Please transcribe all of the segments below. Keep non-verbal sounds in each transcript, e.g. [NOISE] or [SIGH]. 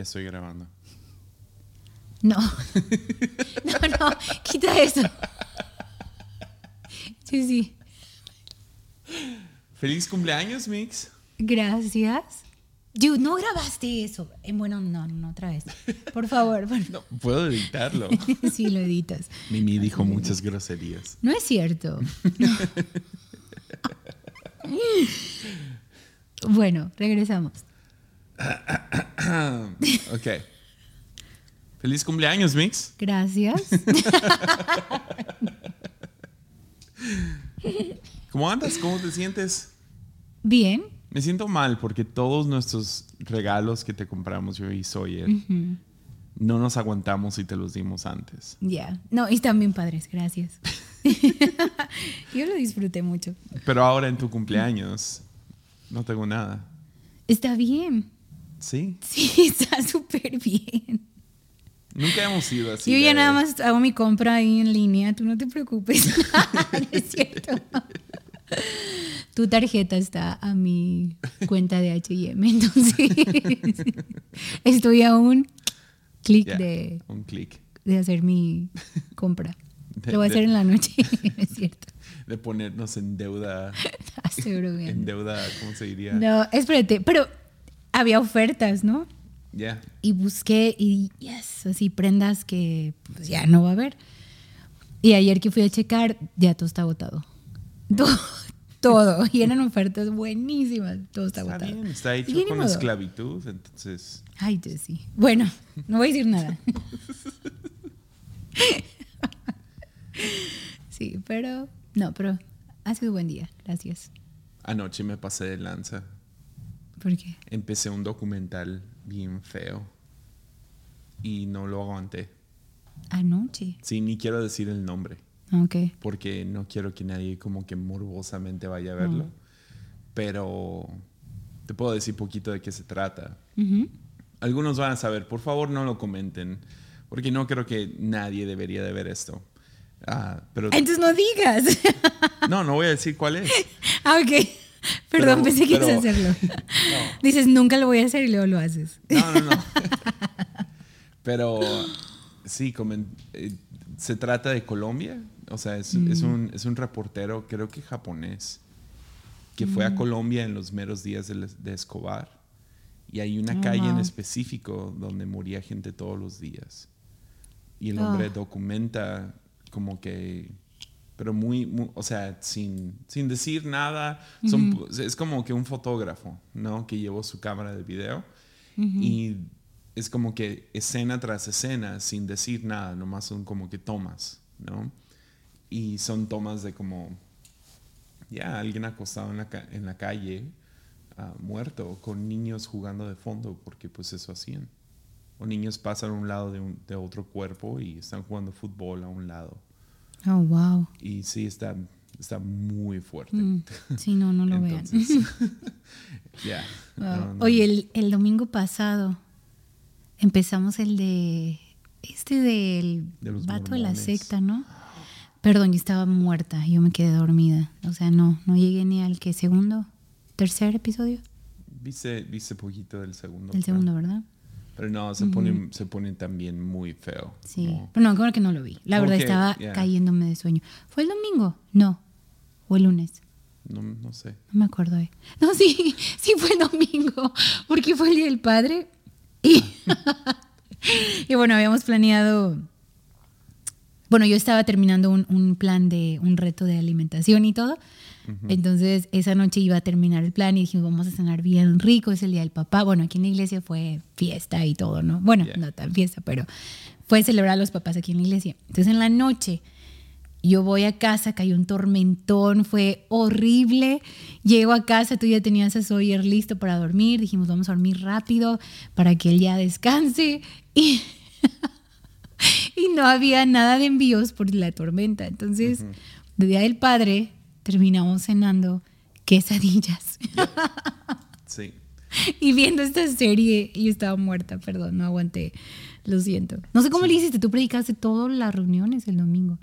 Ya estoy grabando. No. [LAUGHS] No, no, quita eso. Sí, sí. Feliz cumpleaños, Mix. Gracias. Dude, no grabaste eso. Eh, Bueno, no, no, otra vez. Por favor. por- No, puedo editarlo. [LAUGHS] Sí, lo editas. Mimi dijo muchas groserías. No es cierto. No. [LAUGHS] Bueno, regresamos. Ok. Feliz cumpleaños, Mix. Gracias. [LAUGHS] ¿Cómo andas? ¿Cómo te sientes? Bien. Me siento mal porque todos nuestros regalos que te compramos yo y Sawyer no nos aguantamos y te los dimos antes. Ya. No, y bien padres, gracias. [LAUGHS] Yo lo disfruté mucho. Pero ahora en tu cumpleaños no tengo nada. Está bien. Sí. Sí, [LAUGHS] está súper bien. Nunca hemos ido así. Yo ya de- nada más hago mi compra ahí en línea, tú no te preocupes. [LAUGHS] No es cierto. Tu tarjeta está a mi cuenta de HM, [LAUGHS] entonces estoy a un clic de, Un clic. de hacer mi compra. De- Lo voy a de- hacer en la noche, es cierto. De ponernos en deuda. Estoy En bromeando. deuda, ¿cómo se diría? No, espérate, pero había ofertas, ¿no? Ya. y busqué y yes, así prendas que pues, ya no va a haber. Y ayer que fui a checar, ya todo está agotado. [LAUGHS] Todo, todo. Y eran ofertas buenísimas. Todo está, Está agotado. bien, está hecho con modo. esclavitud, entonces. Ay, sí. Bueno, no voy a decir nada. [LAUGHS] Sí, pero no, pero ha sido buen día. Gracias. Anoche me pasé de lanza. ¿Por qué? Empecé un documental bien feo y no lo aguanté. Anoche. Sí, ni quiero decir el nombre Ok. porque no quiero que nadie como que morbosamente vaya a verlo. Mm. Pero te puedo decir poquito de qué se trata. Algunos van a saber, por favor no lo comenten, porque no creo que nadie debería de ver esto. Ah, pero Entonces no digas. no, no voy a decir cuál es. [LAUGHS] Ah, ok. [LAUGHS] Perdón, Pero- pensé que ibas a hacerlo. No. [LAUGHS] Dices, nunca lo voy a hacer y luego lo haces. No, no, no. [LAUGHS] Pero sí, eh, se trata de Colombia. O sea, es, es un, es un reportero, creo que japonés, que fue a Colombia en los meros días de, Escobar. Y hay una Oh, calle en específico donde moría gente todos los días. Y el hombre Ah. documenta como que pero muy, mu- o sea, sin, sin decir nada. Son, Es como que un fotógrafo, ¿no? Que llevó su cámara de video y es como que escena tras escena, sin decir nada, nomás son como que tomas, ¿no? Y son tomas de como, ya, alguien acostado en la, ca- en la calle, ah, muerto, con niños jugando de fondo, porque pues eso hacían. O niños pasan a un lado de, un- de otro cuerpo y están jugando fútbol a un lado. Oh, wow. Y sí, está, está muy fuerte. Mm, Sí, no, no lo vean. [LAUGHS] [LAUGHS] Wow. no, no. Oye, el, el domingo pasado empezamos el de. Este del De vato de la secta, ¿no? Perdón, yo estaba muerta, yo me quedé dormida. O sea, no, no llegué ni al que segundo, tercer episodio. Viste, viste poquito del segundo. El segundo, ¿verdad? Pero no, se, pone, se pone también muy feo. Sí. como- Pero no, creo que no lo vi. La verdad estaba cayéndome de sueño. ¿Fue el domingo? No. ¿O el lunes? no, no sé. No me acuerdo. eh. No, sí, [LAUGHS] sí fue el domingo, porque fue el Día del Padre. Y, [LAUGHS] y bueno, habíamos planeado, bueno, yo estaba terminando un, un plan de, un reto de alimentación y todo. Entonces, esa noche iba a terminar el plan y dijimos, vamos a cenar bien rico, es el Día del Papá. Bueno, aquí en la iglesia fue fiesta y todo, ¿no? Bueno, Yeah. no tan fiesta, pero fue celebrar a los papás aquí en la iglesia. Entonces, en la noche yo voy a casa, cayó un tormentón, fue horrible. Llego a casa, tú ya tenías a Sawyer listo para dormir. Dijimos, vamos a dormir rápido para que él ya descanse. Y, [LAUGHS] y no había nada de envíos por la tormenta. Entonces, de Día del Padre, terminamos cenando quesadillas Sí. [LAUGHS] y viendo esta serie. Y yo estaba muerta, perdón, no aguanté. Lo siento. No sé cómo le hiciste, tú predicaste todas las reuniones el domingo.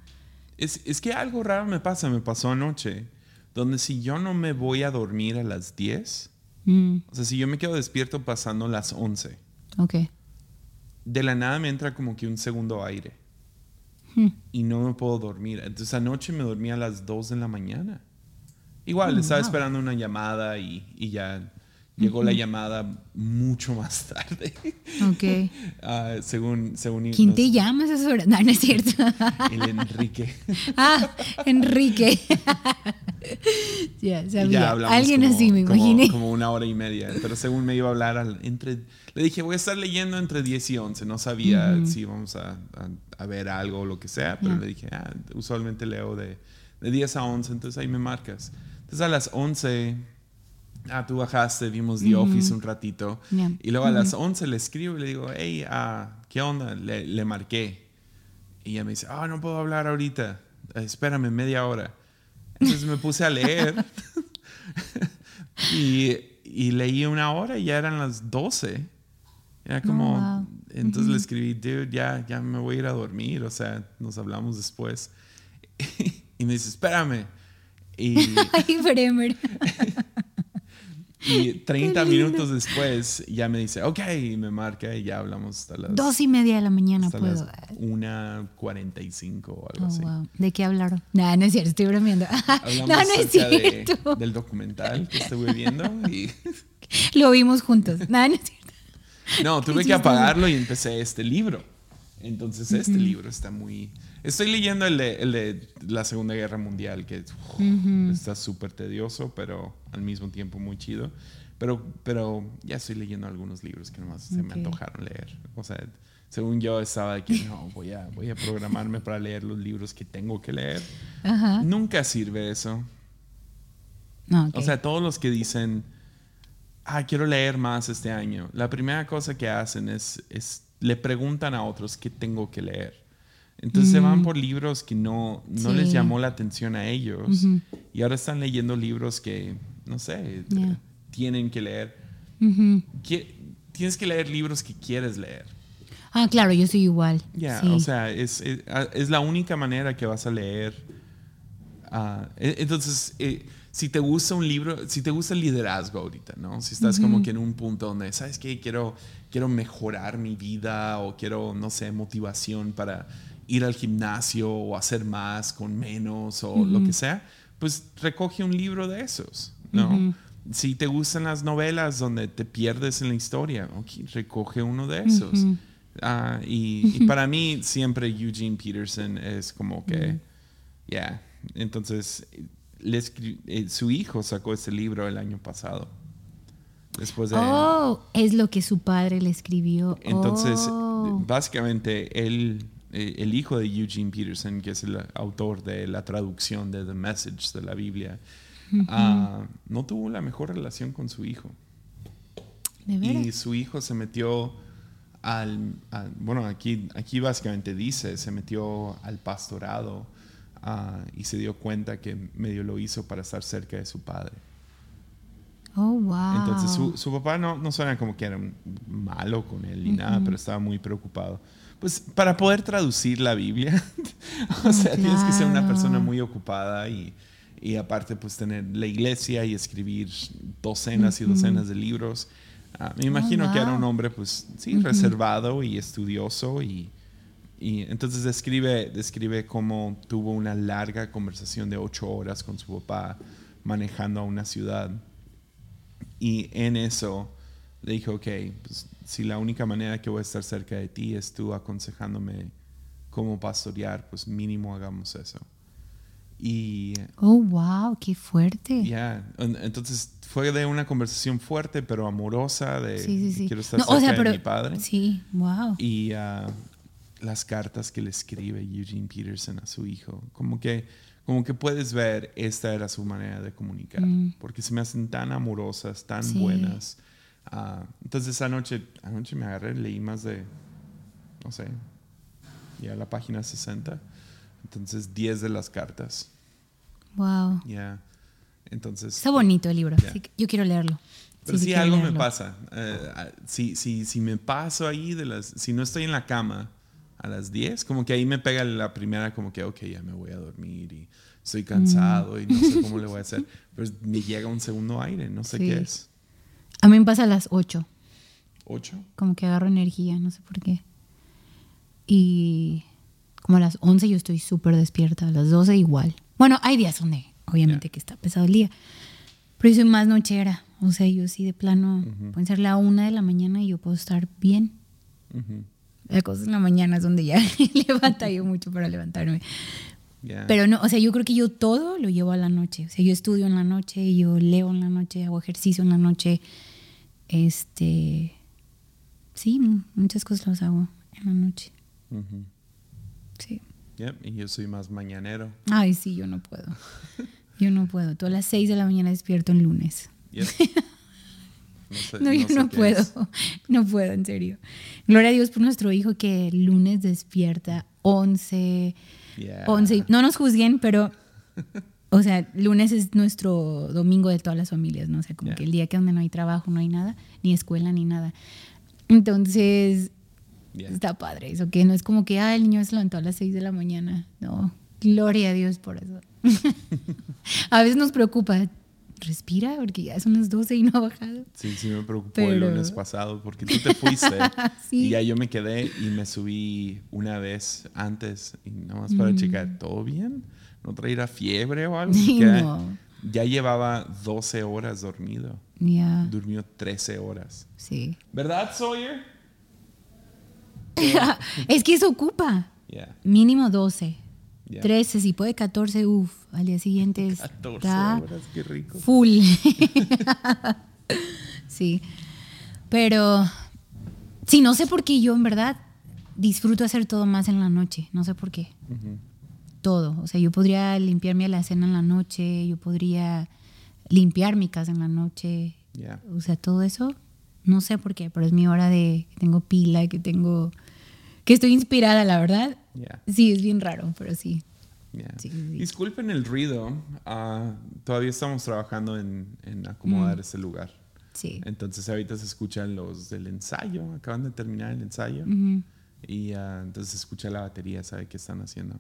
Es, es que algo raro me pasa, me pasó anoche, donde si yo no me voy a dormir a las 10, Mm, o sea, si yo me quedo despierto pasando las 11, ok. de la nada me entra como que un segundo aire. Hmm. Y no me puedo dormir. Entonces anoche me dormí a las 2 de la mañana. Igual, Oh, estaba wow. esperando una llamada y, y ya llegó la llamada mucho más tarde. Ok. [LAUGHS] Ah, según, según ¿Quién te llama a esas horas? No, no es cierto. [LAUGHS] el Enrique. [LAUGHS] ah, Enrique. ya, sabía. ya hablamos Alguien como- así me como- imaginé. Como una hora y media. Pero según me iba a hablar al- entre... Le dije, voy a estar leyendo entre 10 y 11. No sabía Ujú. si íbamos a, a- a ver algo o lo que sea. Pero Ya. le dije, ah, usualmente leo de, de 10 a 11. Entonces ahí me marcas. Entonces a las 11... Ah, tú bajaste, vimos The Ujú. Office un ratito. Ya. Y luego a las 11 le escribo y le digo, hey, ah, ¿qué onda? Le, le marqué. Y ella me dice, ah, no puedo hablar ahorita. Espérame media hora. Entonces me puse a leer. [LAUGHS] y, y leí una hora y ya eran las 12. Era como... Wow. Entonces le escribí, dude, ya, ya me voy a ir a dormir. O sea, nos hablamos después. [LAUGHS] y me dice, espérame. Y, [LAUGHS] Ay, Bremer. [LAUGHS] y 30 lindo. minutos después ya me dice, ok, y me marca y ya hablamos hasta las... Dos y media de la mañana hasta puedo. las 1.45 o algo Oh, así. wow. ¿De qué hablaron? No, no es cierto, estoy bromeando. Hablamos no, no es de- cierto. del documental que estuve viendo y Lo vimos juntos. No, no es cierto. No, [LAUGHS] tuve que apagarlo y empecé este libro. Entonces este libro está muy... Estoy leyendo el de, el de la Segunda Guerra Mundial, que está súper tedioso, pero al mismo tiempo muy chido. Pero, pero ya estoy leyendo algunos libros que nomás se me antojaron leer. O sea, según yo estaba que no, voy a, voy a programarme para leer los libros que tengo que leer. Nunca sirve eso. No, ok. O sea, todos los que dicen, ah, quiero leer más este año, la primera cosa que hacen es, es le preguntan a otros qué tengo que leer. Entonces se van Mm. por libros que no, no Sí. les llamó la atención a ellos y ahora están leyendo libros que, no sé, Ya. eh, tienen que leer. Tienes que leer libros que quieres leer. Ah, claro, yo soy igual. Ya, Sí. o sea, es, es, es la única manera que vas a leer. E- entonces, eh, si te gusta un libro, si te gusta el liderazgo ahorita, ¿no? Si estás como que en un punto donde, ¿sabes qué? Quiero, quiero mejorar mi vida o quiero, no sé, motivación para ir al gimnasio o hacer más con menos o lo que sea, pues recoge un libro de esos, ¿no? Ujú. Si te gustan las novelas donde te pierdes en la historia, ok, recoge uno de esos. Ah, y, y para mí siempre Eugene Peterson es como que, ya, entonces le eh, su hijo sacó ese libro el año pasado. Después de... Oh, es lo que su padre le escribió. Entonces, Oh. básicamente, él, eh, el hijo de Eugene Peterson, que es el autor de la traducción de The Message de la Biblia, ah, no tuvo la mejor relación con su hijo. ¿De Y su hijo se metió al, al- bueno, aquí, aquí básicamente dice, se metió al pastorado ah, y se dio cuenta que medio lo hizo para estar cerca de su padre. Oh, wow. Entonces su, su papá no, no suena como que era malo con él ni nada, pero estaba muy preocupado. Pues para poder traducir la Biblia, [LAUGHS] o sea, tienes que ser una claro. persona muy ocupada y, y aparte pues tener la iglesia y escribir docenas y docenas de libros. Ah, me imagino que era un wow. hombre pues sí, reservado y estudioso y, y entonces describe, describe cómo tuvo una larga conversación de ocho horas con su papá manejando a una ciudad. Y en eso le dijo, ok, pues, si la única manera que voy a estar cerca de ti es tú aconsejándome cómo pastorear, pues mínimo hagamos eso. Y Oh, wow, qué fuerte. ya, en- entonces fue de una conversación fuerte pero amorosa de Sí, sí, sí. quiero estar No, cerca o sea, de pero mi padre. Sí, wow. Y ah, las cartas que le escribe Eugene Peterson a su hijo, como que, como que puedes ver, esta era su manera de comunicar, Mm. porque se me hacen tan amorosas, tan Sí. buenas. Ah, entonces anoche, anoche me agarré, leí más de, no sé, ya la página 60, entonces 10 de las cartas, Wow. ya. Entonces... Está bonito el libro. Sí que- yo quiero leerlo. Pero sí, quiero algo me pasa. Ah, si, si, si me paso ahí de las... Si no estoy en la cama a las 10, como que ahí me pega la primera como que, ok, ya me voy a dormir y estoy cansado y no sé cómo le voy a hacer. [LAUGHS] Pero me llega un segundo aire, no sé Sí. qué es. A mí me pasa a las 8. ¿Ocho? Como que agarro energía, no sé por qué. y como a las 11 yo estoy súper despierta, a las 12 igual. Bueno, hay días donde obviamente que está pesado el día, pero yo soy más nochera, o sea, yo sí de plano, puede ser la una de la mañana y yo puedo estar bien. La cosa en la mañana es donde ya [LAUGHS] levanta yo mucho para levantarme. Pero no, o sea, yo creo que yo todo lo llevo a la noche. O sea, yo estudio en la noche, yo leo en la noche, hago ejercicio en la noche. Este. Sí, muchas cosas las hago en la noche. Sí. y yo soy más mañanero. Ay, sí, yo no puedo. Yo no puedo. Tú a las 6 de la mañana despierto en lunes. [LAUGHS] No, yo no puedo. [LAUGHS] No puedo, en serio. Gloria a Dios por nuestro hijo que el lunes despierta 11, 11. No nos juzguen, pero, o sea, lunes es nuestro domingo de todas las familias, ¿no? O sea, como que el día que donde no hay trabajo, no hay nada, ni escuela, ni nada. Entonces, está padre eso, que no es como que, ah, el niño se levantó a las 6 de la mañana. No, gloria a Dios por eso. [LAUGHS] a veces nos preocupa, respira, porque ya son las 12 y no ha bajado. Sí, sí me preocupó el lunes pasado, porque tú te fuiste [LAUGHS] y ya yo me quedé y me subí una vez antes, y nada más para checar, ¿todo bien? ¿No traerá fiebre o algo? [LAUGHS] Ya llevaba 12 horas dormido. Ya. Durmió 13 horas. Sí. ¿Verdad, Sawyer? [LAUGHS] es que eso ocupa. Mínimo 12. 13, si puede 14, uff, al día siguiente 14 horas, qué rico. Full. [LAUGHS] sí. Pero sí, no sé por qué yo en verdad disfruto hacer todo más en la noche, no sé por qué. Todo, o sea, yo podría limpiarme la cena en la noche, yo podría limpiar mi casa en la noche. O sea, todo eso, no sé por qué, pero es mi hora de que tengo pila, que tengo que estoy inspirada, la verdad. Sí, es bien raro, pero sí. Disculpen el ruido. Ah, todavía estamos trabajando en, acomodar mm. ese lugar. Sí. Entonces ahorita se escuchan los del ensayo. Acaban de terminar el ensayo. Y uh, entonces se escucha la batería, sabe qué están haciendo.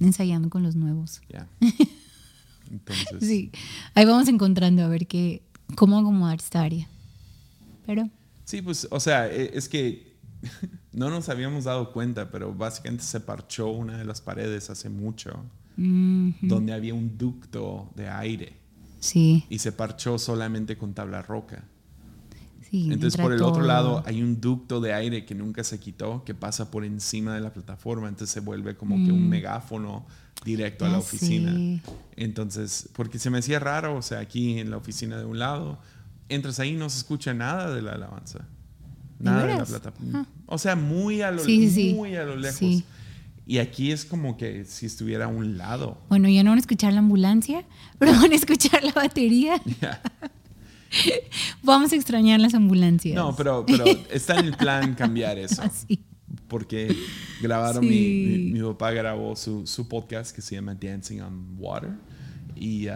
Ensayando con los nuevos. Ya. [LAUGHS] Entonces. sí. Ahí vamos encontrando a ver qué, cómo acomodar esta área. Pero. Sí, pues, o sea, e, es que no nos habíamos dado cuenta, pero básicamente se parchó una de las paredes hace mucho, donde había un ducto de aire. Sí. Y se parchó solamente con tabla roca. Sí, Entonces por el otro lado hay un ducto de aire que nunca se quitó, que pasa por encima de la plataforma, entonces se vuelve como que un mm. megáfono directo a la oficina. Entonces, porque se me hacía raro, o sea, aquí en la oficina de un lado, entras ahí y no se escucha nada de la alabanza. Nada de, la plataforma. O sea, muy a lo, muy a lo lejos. Y aquí es como que si estuviera a un lado. Bueno, ya no van a escuchar la ambulancia, [LAUGHS] pero van a escuchar la batería. [LAUGHS] [LAUGHS] Vamos a extrañar las ambulancias. No, pero, pero está en el plan cambiar eso. Porque grabaron, mi, mi, papá grabó su, su, podcast que se llama Dancing on Water. Y uh,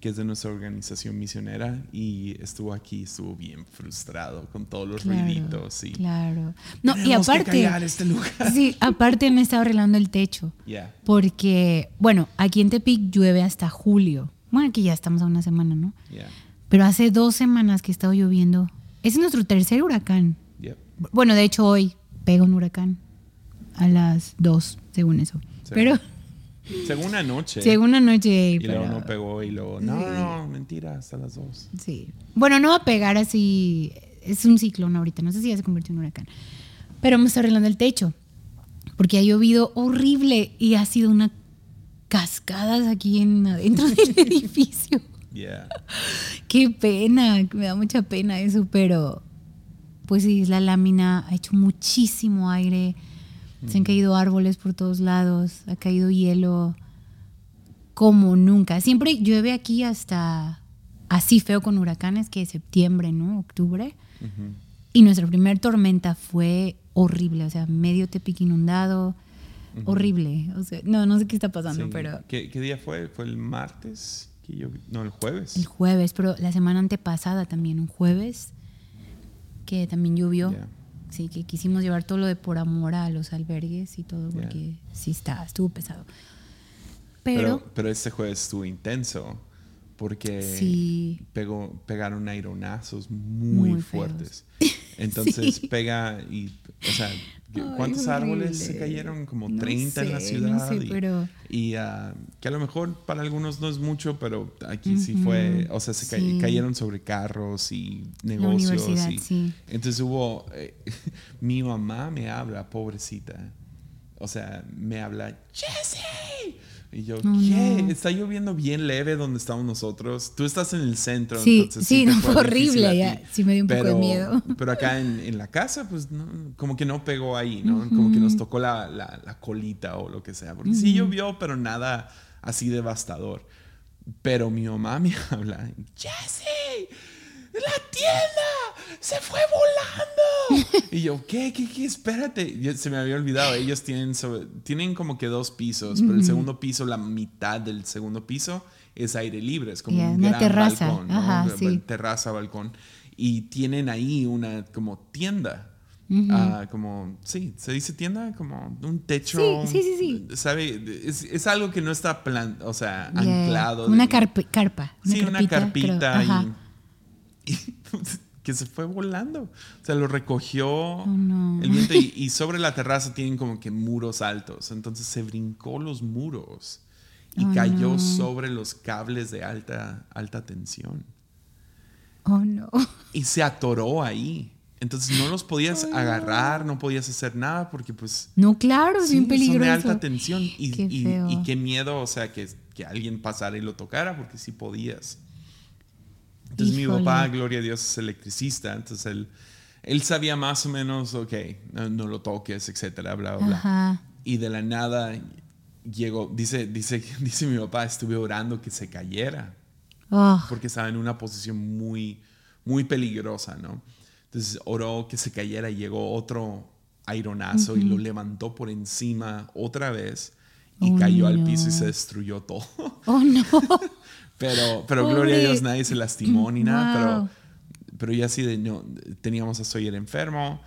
que es de nuestra organización misionera y estuvo aquí, estuvo bien frustrado con todos los ruiditos y claro. No, y aparte este lugar. Sí, aparte me estaba arreglando el techo. Porque bueno, aquí en Tepic llueve hasta julio. Bueno, aquí ya estamos a una semana, ¿no? Pero hace dos semanas que ha estado lloviendo. es nuestro tercer huracán. Bueno, de hecho hoy pega un huracán a las dos, según eso. Pero según anoche. Según anoche. Y luego no pegó y luego, no, no, mentira, hasta las dos. Sí. Bueno, no va a pegar así. Es un ciclón ahorita, no sé si ya se convirtió en un huracán. Pero me está arreglando el techo. Porque ha llovido horrible y ha sido una cascada aquí en, adentro del [LAUGHS] edificio. Yeah. [LAUGHS] Qué pena, me da mucha pena eso, pero pues sí, la lámina ha hecho muchísimo aire se han caído árboles por todos lados, ha caído hielo como nunca. Siempre llueve aquí hasta así feo con huracanes que septiembre, ¿no? Octubre. Y nuestra primera tormenta fue horrible, o sea, medio Tepic inundado, horrible. O sea, no, no sé qué está pasando, pero... ¿Qué, día fue? ¿Fue el martes? No, el jueves. El jueves, pero la semana antepasada también, un jueves, que también llovió. Sí, que quisimos llevar todo lo de por amor a los albergues y todo, porque sí está, estuvo pesado. Pero, pero, este jueves estuvo intenso, porque pegó, pegaron aironazos muy, fuertes. Entonces [LAUGHS] pega y, o sea, ¿Cuántos árboles se cayeron? Como 30 en la ciudad. y, pero... y ah, que a lo mejor para algunos no es mucho, pero aquí sí fue, o sea, se cayeron sobre carros y negocios. Y, Entonces hubo, eh, [LAUGHS] mi mamá me habla, pobrecita. O sea, me habla, Jesse y yo, ¿qué? Está lloviendo bien leve donde estamos nosotros. Tú estás en el centro. Sí, entonces, sí, no, fue horrible. Ya. Sí, me dio un poco de miedo. [LAUGHS] Pero acá en, en la casa, pues como que no pegó ahí, ¿no? Como que nos tocó la, la, la, colita o lo que sea. Porque sí llovió, pero nada así devastador. Pero mi mamá me [LAUGHS] habla, Jesse, la tienda se fue volando. [LAUGHS] y yo, ¿qué? ¿Qué? ¿Qué? Espérate. se me había olvidado. Ellos tienen, tienen como que dos pisos, pero el segundo piso, la mitad del segundo piso es aire libre. Es como un gran terraza. balcón. Ajá, sí. Terraza, balcón. Y tienen ahí una como tienda. Ah, como, sí, se dice tienda, como un techo. Sí, sí, sí. ¿Sabe? Es, algo que no está plan, o sea, anclado. Una carpa. sí, una carpita. Y, [LAUGHS] que se fue volando. O sea, lo recogió oh, el viento y, sobre la terraza tienen como que muros altos. Entonces se brincó los muros y oh, cayó sobre los cables de alta, alta tensión. Oh no. Y se atoró ahí. Entonces no los podías agarrar, no podías hacer nada porque pues... No, claro, es bien peligroso. Son de alta tensión y qué, y, qué miedo, o sea, que, que alguien pasara y lo tocara porque sí podías. Entonces mi papá, gloria a Dios, es electricista, entonces él, él sabía más o menos, ok, no, lo toques, etcétera, bla, bla, bla. Y de la nada llegó, dice, dice, [LAUGHS] dice mi papá, estuve orando que se cayera, oh. porque estaba en una posición muy, muy peligrosa, ¿no? Entonces oró que se cayera y llegó otro aironazo y lo levantó por encima otra vez y oh, cayó al piso y se destruyó todo. Oh no. [LAUGHS] Pero, pero gloria a Dios, nadie se lastimó ni nada, pero, pero ya así de, no, teníamos a Sawyer enfermo,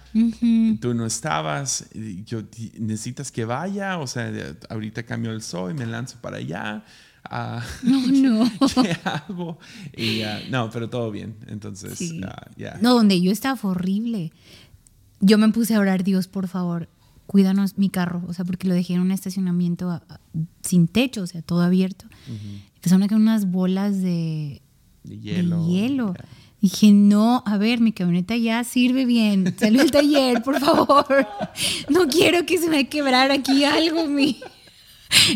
tú no estabas, yo, ¿necesitas que vaya? O sea, ahorita cambio el sol y me lanzo para allá. Uh, [LAUGHS] no, no. [LAUGHS] ¿Qué hago? Y, no, pero todo bien. Entonces, ya. No, donde yo estaba fue horrible. Yo me puse a orar, Dios, por favor, cuídanos mi carro, o sea, porque lo dejé en un estacionamiento sin techo, o sea, todo abierto. Empezaron a caer unas bolas de, hielo. Dije, no, a ver, mi camioneta ya sirve bien. Salió el taller, por favor. No quiero que se me quebrar aquí algo, mi,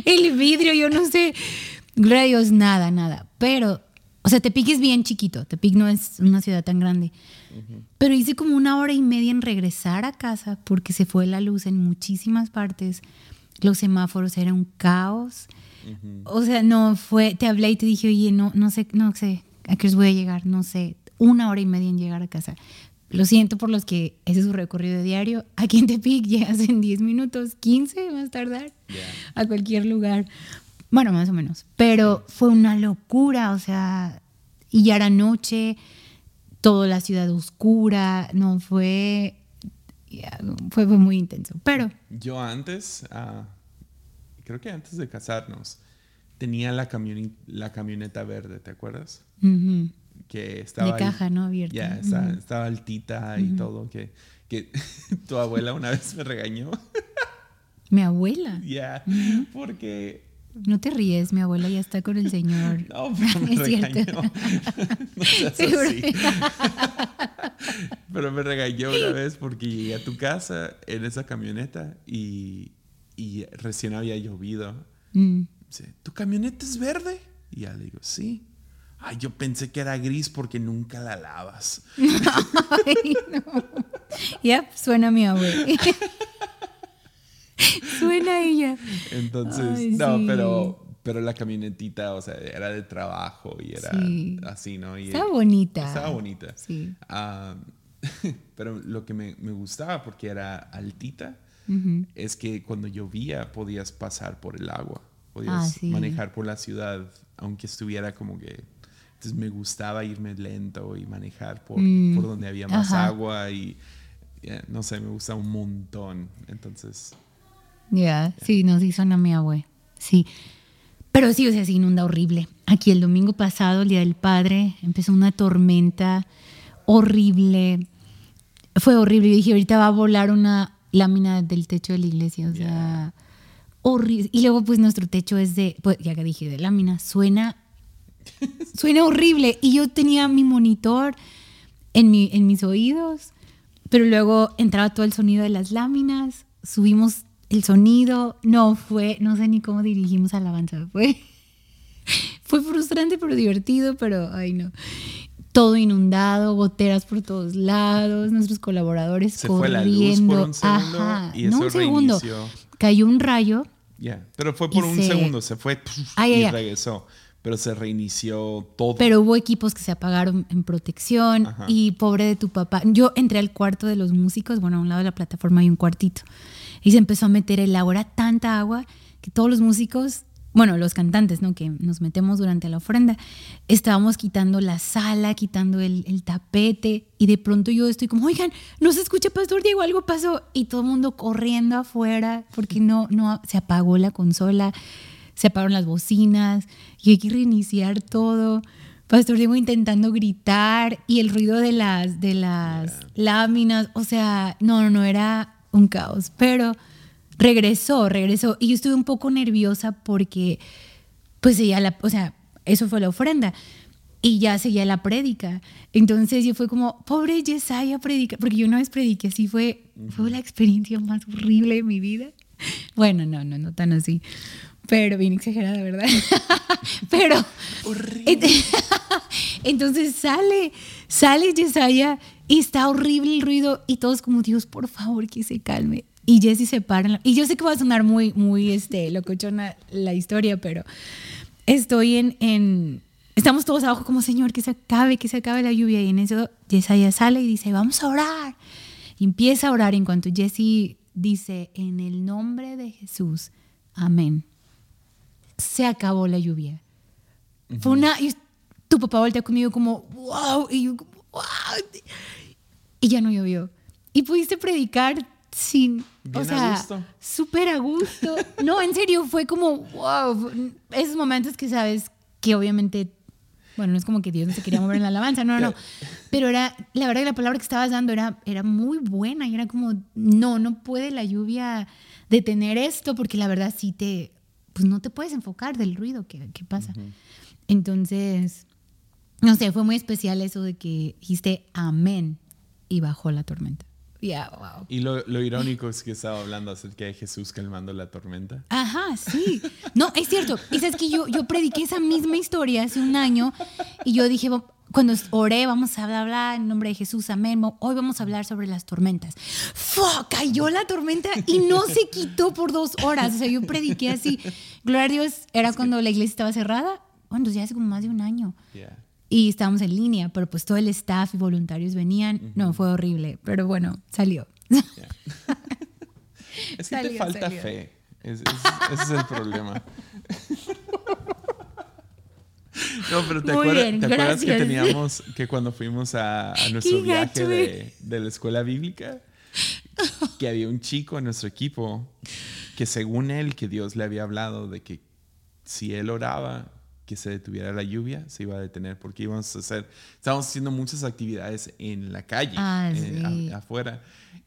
el vidrio, yo no sé. Gloria a Dios, nada, nada. Pero, o sea, Tepic es bien chiquito. Tepic no es una ciudad tan grande. Pero hice como una hora y media en regresar a casa porque se fue la luz en muchísimas partes. Los semáforos eran un caos. O sea, no fue, te hablé y te dije, oye, no, no sé, no sé a qué os voy a llegar, no sé, una hora y media en llegar a casa. Lo siento por los que ese es su recorrido diario. [LAUGHS] Aquí en Tepic llegas en 10 minutos, 15 más tardar, a cualquier lugar. Bueno, más o menos. Pero fue una locura, o sea, y ya era noche, toda la ciudad oscura, no fue, fue, muy intenso. Pero... Yo antes, uh, creo que antes de casarnos, tenía la, la camioneta verde, ¿te acuerdas? Que estaba... De caja, ¿no? Abierta. Ya, estaba, altita y todo, que, que [LAUGHS] tu abuela una vez me regañó. ¿Mi abuela? Ya, porque no te ríes, mi abuela ya está con el Señor. [LAUGHS] No, pero me regañó. [LAUGHS] no seas así. pero me regañó una vez porque llegué a tu casa en esa camioneta y, y recién había llovido. Mm. Dice, ¿tu camioneta es verde? Y ya le digo, sí. Ay, yo pensé que era gris porque nunca la lavas. [LAUGHS] Ay, no. Ya suena mi abuela. [LAUGHS] Suena ella. Entonces, no, pero, pero la camionetita, o sea, era de trabajo y era así, ¿no? Y estaba bonita. Estaba bonita. Sí. Ah, [LAUGHS] pero lo que me, me, gustaba, porque era altita, es que cuando llovía podías pasar por el agua. Podías ah, manejar por la ciudad, aunque estuviera como que... Entonces me gustaba irme lento y manejar por, mm, por donde había más agua y... no sé, me gusta un montón. Entonces, ya, sí, nos hizo una mi abue. Sí. Pero sí, o sea, se inunda horrible. Aquí el domingo pasado, el Día del Padre, empezó una tormenta horrible. Fue horrible. Yo dije, ahorita va a volar una lámina del techo de la iglesia, o sea, horrible. Y luego pues nuestro techo es de, pues ya que dije de lámina, suena, [LAUGHS] suena horrible. Y yo tenía mi monitor en, mi, en mis oídos, pero luego entraba todo el sonido de las láminas, subimos el sonido, no fue, no sé ni cómo dirigimos alabanza, fue, [LAUGHS] fue frustrante pero divertido, pero ay no todo inundado, goteras por todos lados, nuestros colaboradores Se corriendo. fue la luz por un segundo Ajá, y no eso un segundo. reinició. Cayó un rayo. Ya, pero fue por un se- segundo, se fue y regresó. Pero se reinició todo. Pero hubo equipos que se apagaron en protección Ajá. y pobre de tu papá. Yo entré al cuarto de los músicos, bueno, a un lado de la plataforma hay un cuartito. Y se empezó a meter el agua, era tanta agua que todos los músicos, bueno, los cantantes, ¿no? Que nos metemos durante la ofrenda, estábamos quitando la sala, quitando el, el tapete y de pronto yo estoy como, oigan, no se escucha Pastor Diego, algo pasó. Y todo el mundo corriendo afuera porque no, no, se apagó la consola, se apagaron las bocinas y hay que reiniciar todo. Pastor Diego intentando gritar y el ruido de las, de las láminas, o sea, no, no, no, era un caos, pero regresó, regresó y yo estuve un poco nerviosa porque pues seguía la, o sea, eso fue la ofrenda y ya seguía la prédica. Entonces yo fue como, pobre Yesaya predica, porque yo una vez prediqué así, fue, fue la experiencia más horrible de mi vida. Bueno, no, no, no tan así, pero bien exagerada, ¿verdad? [LAUGHS] pero... [LAUGHS] Entonces sale, sale Yesaya y está horrible el ruido y todos como, Dios, por favor, que se calme. Y Jesse se para. en la- Y yo sé que va a sonar muy, muy, este, locochona la historia, pero estoy en, en, estamos todos abajo como, Señor, que se acabe, que se acabe la lluvia. Y en eso Yesaya sale y dice, vamos a orar. Y empieza a orar en cuanto Jesse dice, en el nombre de Jesús, amén. Se acabó la lluvia. Fue una. y tu papá voltea conmigo como, wow. Y yo, como, wow. Y ya no llovió. Y pudiste predicar sin. Bien o sea, súper a gusto. No, en serio, fue como, wow. Esos momentos que sabes que obviamente. Bueno, no es como que Dios no se quería mover en la alabanza, no, no, no. [LAUGHS] Pero era, la verdad que la palabra que estabas dando era, era muy buena y era como, no, no puede la lluvia detener esto porque la verdad sí te, pues no te puedes enfocar del ruido que, que pasa. Entonces, no sé, fue muy especial eso de que dijiste amén y bajó la tormenta. Ya, wow. Y lo, lo irónico es que estaba hablando acerca de Jesús calmando la tormenta. Ajá, sí. No, es cierto. Y sabes que yo, yo prediqué esa misma historia hace un año y yo dije, "Va- cuando oré, vamos a hablar en nombre de Jesús, amén. Hoy vamos a hablar sobre las tormentas. ¡Fua! Cayó la tormenta y no se quitó por dos horas. O sea, yo prediqué así. Gloria a Dios, era cuando la iglesia estaba cerrada. Bueno, ya hace como más de un año. Yeah. Y estábamos en línea, pero pues todo el staff y voluntarios venían. No, fue horrible, pero bueno, salió. Es que te Salió, falta salió. fe. Es- es- ese es el problema. No, pero ¿te, acuerdas, bien, ¿te acuerdas que teníamos que cuando fuimos a, a nuestro viaje de, de la escuela bíblica, que había un chico en nuestro equipo que según él, que Dios le había hablado de que si él oraba, que se detuviera la lluvia, se iba a detener porque íbamos a hacer, estábamos haciendo muchas actividades en la calle, Ah, en- a- sí. afuera.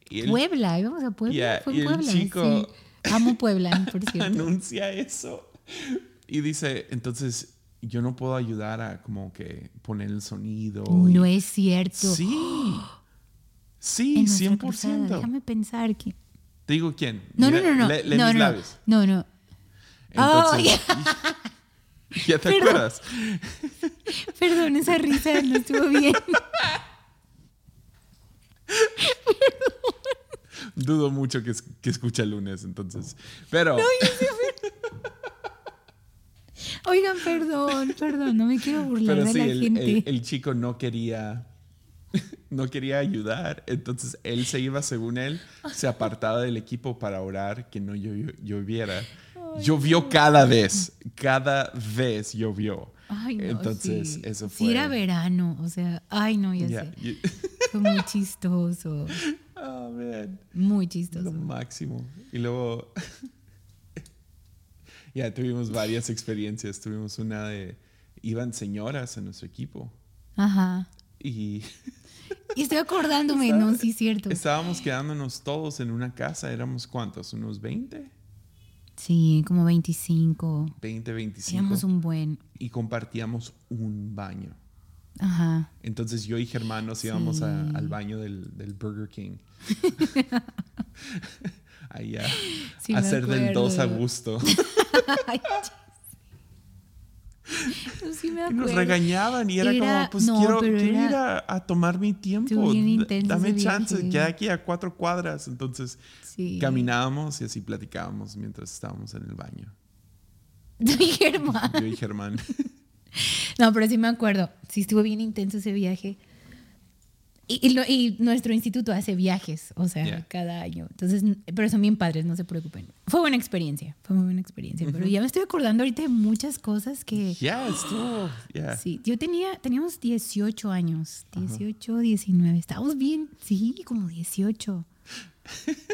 Y él Puebla, íbamos a Puebla. Yeah, Fue y en el Puebla. chico- sí. Amo Puebla, [LAUGHS] por cierto. anuncia eso y dice, entonces yo no puedo ayudar a como que poner el sonido. y- No es cierto. Sí. [GASPS] En Sí, cruzada, 100%. Déjame pensar que. Te digo quién. No, Mira, no, no, no. no, mis no, labios. no, no. Entonces, [LAUGHS] [LAUGHS] ¿Ya te Perdón. acuerdas? [LAUGHS] Perdón, esa risa no estuvo bien. [LAUGHS] Dudo mucho que, es- que escucha el lunes, entonces. Pero Oigan, perdón, perdón, no me quiero burlar Pero de la el, gente. el- el chico no quería, no quería ayudar, entonces él se iba, según él, se apartaba del equipo para orar que no llo- lloviera. Llovió cada vez, cada vez llovió. Ay, no, entonces, sí. eso Sí, fue. era verano, o sea, ay, no, ya Ya, sé. Fue muy chistoso, Oh, [LAUGHS] man. muy Lo chistoso. máximo. Y luego, [LAUGHS] ya tuvimos varias experiencias. Tuvimos una de, iban señoras en nuestro equipo. Ajá. Y [LAUGHS] Y estoy acordándome, no, sí, cierto. estábamos quedándonos todos en una casa. ¿Éramos cuántos? ¿Unos 20? Sí, como 25. 20, 25. Teníamos un buen. Y compartíamos un baño. Ajá. Entonces yo y Germán nos íbamos a- Sí. al baño del, del Burger King. [LAUGHS] [LAUGHS] Ahí a, Sí, a hacer del 2 a gusto. [LAUGHS] Yo sí me Y nos regañaban y era, Era- como, pues no, quiero, quiero ir a, a tomar mi tiempo. Dame chance, queda aquí a cuatro cuadras. Entonces Sí. caminábamos y así platicábamos mientras estábamos en el baño. [LAUGHS] Mi Germán. Yo y Germán. [LAUGHS] No, pero sí me acuerdo. Sí, estuvo bien intenso ese viaje. Y, y lo- y nuestro instituto hace viajes, o sea, Yeah. cada año. Entonces, pero son bien padres, no se preocupen. Fue buena experiencia, fue muy buena experiencia. Pero ya me estoy acordando ahorita de muchas cosas que... Ya, estuvo. ya. Sí, yo tenía, teníamos 18 años, 18, 19, estábamos bien, sí, como 18.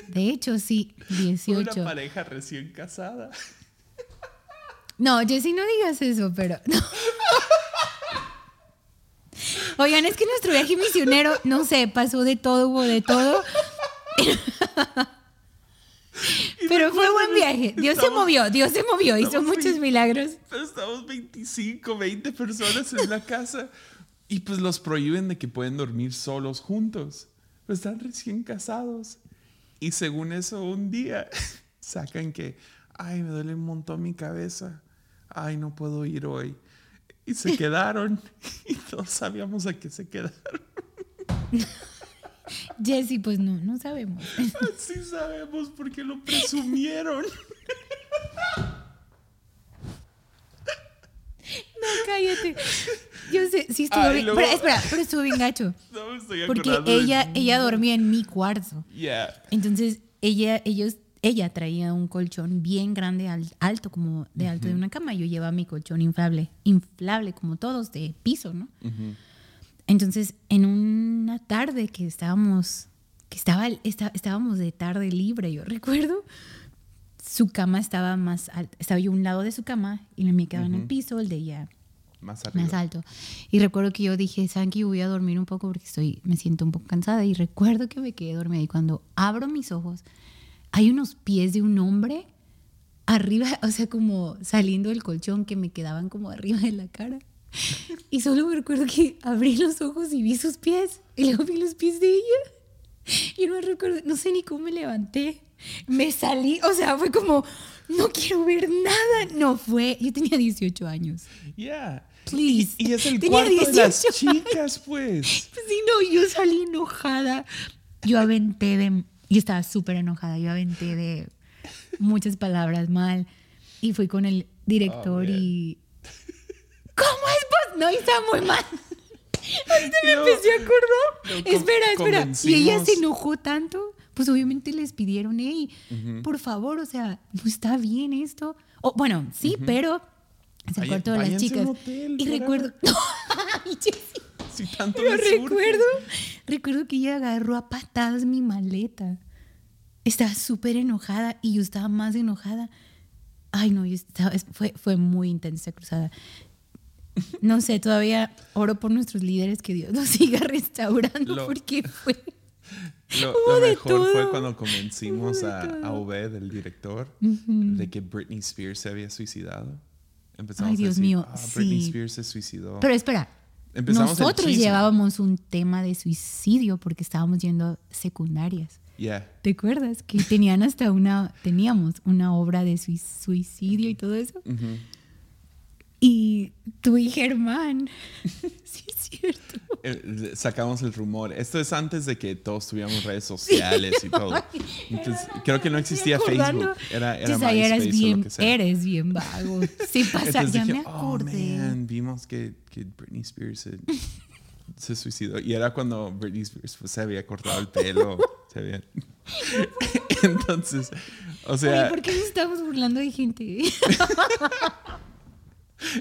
De hecho, sí, Una 18. pareja recién casada. No, Jessy, no digas eso, pero. no. [LAUGHS] Oigan, es que nuestro viaje misionero, no sé, pasó de todo, hubo de todo. Pero fue buen viaje. Dios se movió, Dios se movió, hizo muchos milagros. Pero estamos 25, 20 personas en la casa y pues los prohíben de que pueden dormir solos juntos. Pero están recién casados. Y según eso, un día [LAUGHS] sacan que, ay, me duele un montón mi cabeza. Ay, no puedo ir hoy. Y se quedaron [LAUGHS] y todos sabíamos a qué se quedaron. [LAUGHS] Jessy, pues no, no sabemos. [LAUGHS] Así sabemos porque lo presumieron. No, cállate. Yo sé, sí estuvo bien. luego- Pero espera, pero estuvo bien gacho. No me estoy Porque de- ella, ella dormía en mi cuarto. Yeah. Entonces, ella, ellos, ella traía un colchón bien grande, al- alto, como de alto de una cama. Yo llevaba mi colchón inflable, inflable como todos, de piso, ¿no? Entonces, en una tarde que estábamos, que estaba, esta- estábamos de tarde libre, yo [LAUGHS] recuerdo, su cama estaba más alta. Estaba yo a un lado de su cama y la mía quedaba en el piso, el de ella Más más alto. Y recuerdo que yo dije, Sanky, voy a dormir un poco porque estoy, me siento un poco cansada. Y recuerdo que me quedé dormida. Y cuando abro mis ojos, hay unos pies de un hombre arriba, o sea, como saliendo del colchón que me quedaban como arriba de la cara. Y solo me recuerdo que abrí los ojos y vi sus pies. Y luego vi los pies de ella. Y no recuerdo, no sé ni cómo me levanté. Me salí, o sea, fue como, no quiero ver nada. No fue, yo tenía 18 años. Yeah. Please. Y, y es el Tenía cuarto de las 18 chicas, pues. Sí, no, yo salí enojada. Yo aventé de. Yo estaba súper enojada. Yo aventé de muchas palabras mal. Y fui con el director Oh, y. [LAUGHS] ¿Cómo es pos-? No, y estaba muy mal. [LAUGHS] Ahorita me Y luego- empecé a acordar. con- espera, espera. Y ella se enojó tanto. Pues obviamente les pidieron, hey, por favor, o sea, no está bien esto. O, bueno, sí, pero es el cuarto de las chicas. hotel, y recuerdo. [LAUGHS] Si tanto Pero recuerdo, recuerdo que ella agarró a patadas mi maleta. Estaba súper enojada y yo estaba más enojada. Ay, no, yo estaba- es- fue, fue muy intensa cruzada. No sé, todavía oro por nuestros líderes que Dios nos [LAUGHS] siga restaurando Lo- porque fue... [LAUGHS] Lo, mejor todo. fue cuando convencimos a, a. Obed, el director, de que Britney Spears se había suicidado. Empezamos Ay, a Dios decir, mío, "Ah, Britney sí. Spears se suicidó. Pero espera, Empezamos el nosotros chisme. llevábamos un tema de suicidio porque estábamos yendo secundarias. Yeah. ¿Te acuerdas? Que tenían hasta una, teníamos una obra de sui- suicidio y todo eso. Ujú. Y tú y Germán. [LAUGHS] sí, es cierto. Eh, Sacamos el rumor. Esto es antes de que todos tuviéramos redes sociales y todo. [LAUGHS] Entonces, creo que no existía. Facebook. Era, o lo que sea. eres bien vago. Sí pasa, Entonces ya dije, me "Oh, acordé. man, vimos que, que Britney Spears se, se suicidó. Y era cuando Britney Spears pues, se había cortado el pelo. se había... [LAUGHS] Entonces, o sea, Oye, ¿por qué nos estamos burlando de gente?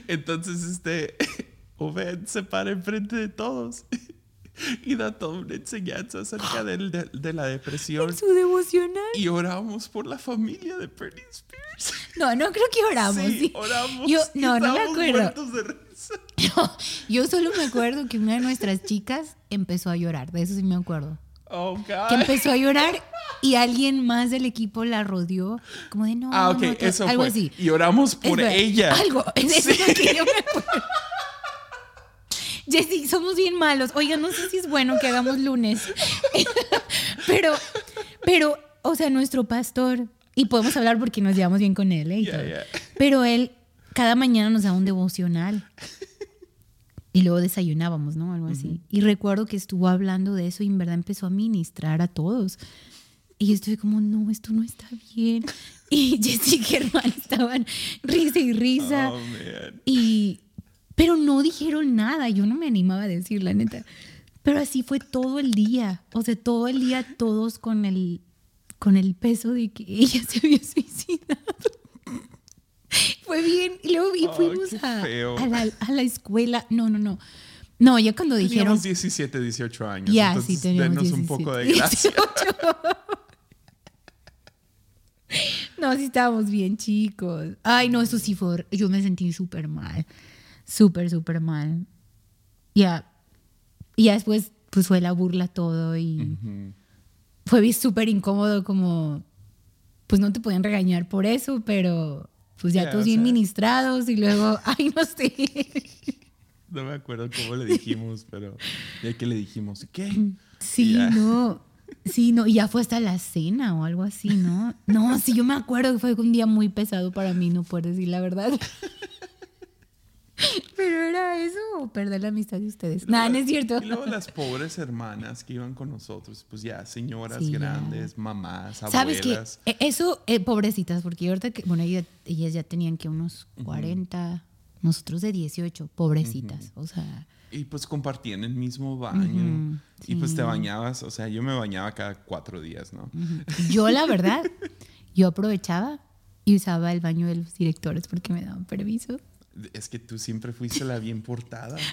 Entonces este [LAUGHS] Obed se para enfrente de todos [LAUGHS] y da toda una enseñanza acerca de, de la depresión. En su devocional. Y oramos por la familia de Britney Spears. No, no creo que oramos. sí, oramos. Yo, no, no me acuerdo. de risa. [LAUGHS] Yo, yo solo me acuerdo que una de nuestras chicas empezó a llorar. De eso sí me acuerdo. Oh, God. Que empezó a llorar y alguien más del equipo la rodeó. Como de no. Ah, ok, no, te- eso algo fue. así. Y oramos por ella. Algo. Es lo que yo me acuerdo. [LAUGHS] Jessy, somos bien malos. Oiga, no sé si es bueno que hagamos lunes. [LAUGHS] pero, pero, o sea, nuestro pastor, y podemos hablar porque nos llevamos bien con él, ¿eh? Y todo. Pero él cada mañana nos da un devocional. Y luego desayunábamos, ¿no? Algo así. Y recuerdo que estuvo hablando de eso y en verdad empezó a ministrar a todos. Y yo estuve como, no, esto no está bien. [LAUGHS] Y [LAUGHS] Jessy y Germán estaban risa y risa. Oh. Y, pero no dijeron nada, yo no me animaba a decir, la neta. Pero así fue todo el día, o sea, todo el día todos con el, con el peso de que ella se había suicidado. [LAUGHS] Fue bien, y luego y fuimos a, a la, a la escuela. No, no, no. No, ya cuando dijeron... Teníamos 17, 18 años. Ya, entonces sí, teníamos denos un 17, poco de gracia. 18. [LAUGHS] No, sí estábamos bien chicos. Ay, no, eso sí fue. Yo me sentí súper mal. Súper, súper mal. Ya. Y ya después, pues fue la burla todo y fue bien súper incómodo, como. Pues no te podían regañar por eso, pero pues ya Ya, todos bien sea. ministrados y luego, [LAUGHS] ay, no sé. No me acuerdo cómo le dijimos, pero ya que le dijimos, ¿qué? Sí, no. Sí, no, y ya fue hasta la cena o algo así, ¿no? No, sí, yo me acuerdo que fue un día muy pesado para mí, no puedo decir la verdad. Pero era eso o perder la amistad de ustedes. Nada, no es cierto. Y luego las pobres hermanas que iban con nosotros, pues ya, señoras Sí, ya. grandes, mamás, ¿Sabes qué? abuelas. Eh, Eso, eh, pobrecitas, porque ahorita que, bueno, ella- ellas ya tenían que unos 40, nosotros de 18, pobrecitas. O sea, Y pues compartían el mismo baño. Y pues te bañabas, o sea, yo me bañaba cada cuatro días, ¿no? yo la verdad, [LAUGHS] yo aprovechaba y usaba el baño de los directores porque me daban permiso. Es que tú siempre fuiste la bien portada. [LAUGHS]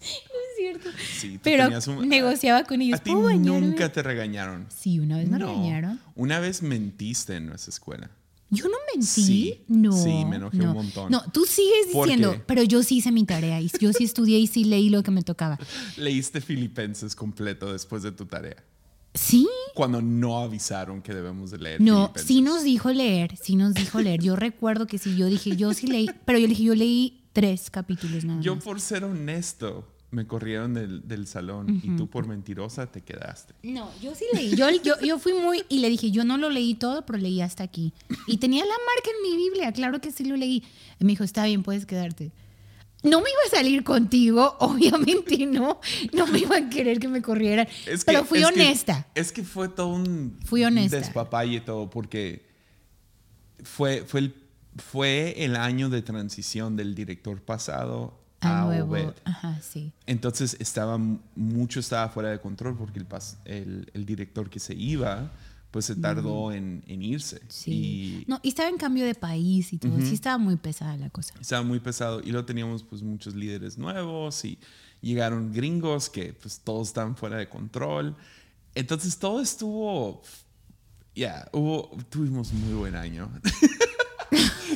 Es cierto. Sí, Pero un- negociaba con ellos. A ti nunca te regañaron. Sí, una vez me No. regañaron. Una vez mentiste en nuestra escuela. Yo no mentí. Sí, no. sí, me enojé un no. montón. No, tú sigues ¿Por diciendo, pero yo sí hice mi tarea y yo sí estudié y sí leí lo que me tocaba. [LAUGHS] Leíste Filipenses completo después de tu tarea. Sí. Cuando no avisaron que debemos de leer No, Filipenses. sí nos dijo leer, sí nos dijo leer. Yo recuerdo que sí, yo dije, yo sí leí, pero yo le dije, yo leí tres capítulos nada Yo más. por ser honesto me corrieron del, del salón y tú por mentirosa te quedaste. No, yo sí leí. Yo, yo, yo fui muy. Y le dije, yo no lo leí todo, pero leí hasta aquí. Y tenía la marca en mi Biblia, claro que sí lo leí. Y me dijo, está bien, puedes quedarte. No me iba a salir contigo, [LAUGHS] obviamente no. No me iban a querer que me corrieran. Es que- pero fui es que- honesta. es que fue todo un Fui honesta. despapalle todo porque fue, fue, el, fue el año de transición del director pasado a nuevo. Obed. Ajá, sí. Entonces estaba mucho estaba fuera de control porque el, pas- el, el director que se iba pues se tardó en, en irse Sí. y No, y estaba en cambio de país y todo. Sí, estaba muy pesada la cosa. estaba muy pesado y luego teníamos pues muchos líderes nuevos y llegaron gringos que pues todos estaban fuera de control entonces todo estuvo ya hubo tuvimos muy buen año [LAUGHS]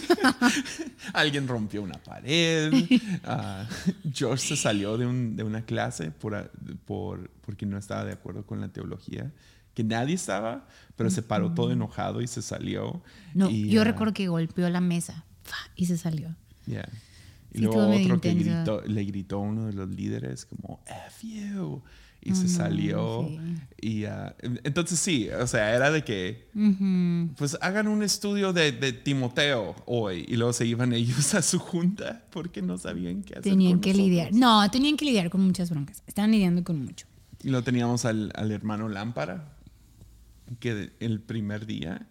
[LAUGHS] alguien rompió una pared [LAUGHS] ah, George se salió de, un- de una clase por, por porque no estaba de acuerdo con la teología que nadie estaba pero se paró todo enojado y se salió No, y, yo ah, recuerdo que golpeó la mesa y se salió. Yeah. Y Sí, luego otro que gritó, le gritó a uno de los líderes como F you. Y se no, salió. sí. Y ah, entonces sí, o sea, era de que pues hagan un estudio de, de Timoteo hoy. Y luego se iban ellos a su junta porque no sabían qué hacer. Tenían con que nosotros. lidiar. No, tenían que lidiar con muchas broncas. Estaban lidiando con mucho. Y lo teníamos al, al hermano Lámpara, que el primer día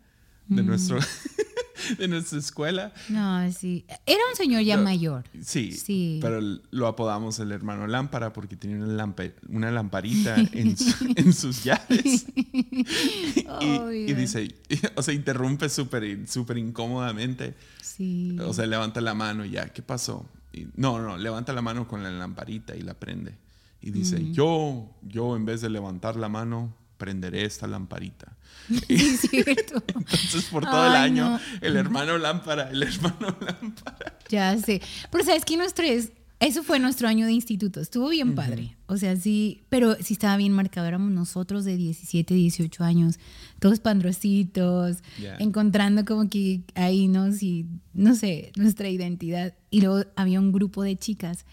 de, Mm. nuestro, [LAUGHS] [LAUGHS] de nuestra escuela No, sí. Era un señor ya No, mayor. Sí, Sí. pero lo apodamos el hermano lámpara porque tenía una, lampa- una lamparita en, su- [LAUGHS] en sus llaves. [LAUGHS] y, Oh, y dice, o sea, interrumpe súper súper incómodamente. Sí. O sea, levanta la mano y ya, ¿qué pasó? y- no, no, levanta la mano con la lamparita y la prende. Y dice, Mm. yo, yo en vez de levantar la mano, prenderé esta lamparita. [LAUGHS] Sí, cierto. [LAUGHS] Entonces por todo el año, no. el hermano lámpara, el hermano [LAUGHS] lámpara. Ya sé. Pero sabes que nuestro es, eso fue nuestro año de instituto. Estuvo bien padre. O sea, sí, pero sí estaba bien marcado. Éramos nosotros de 17, 18 años, todos pandrositos, encontrando como que ahí nos y no sé, nuestra identidad. Y luego había un grupo de chicas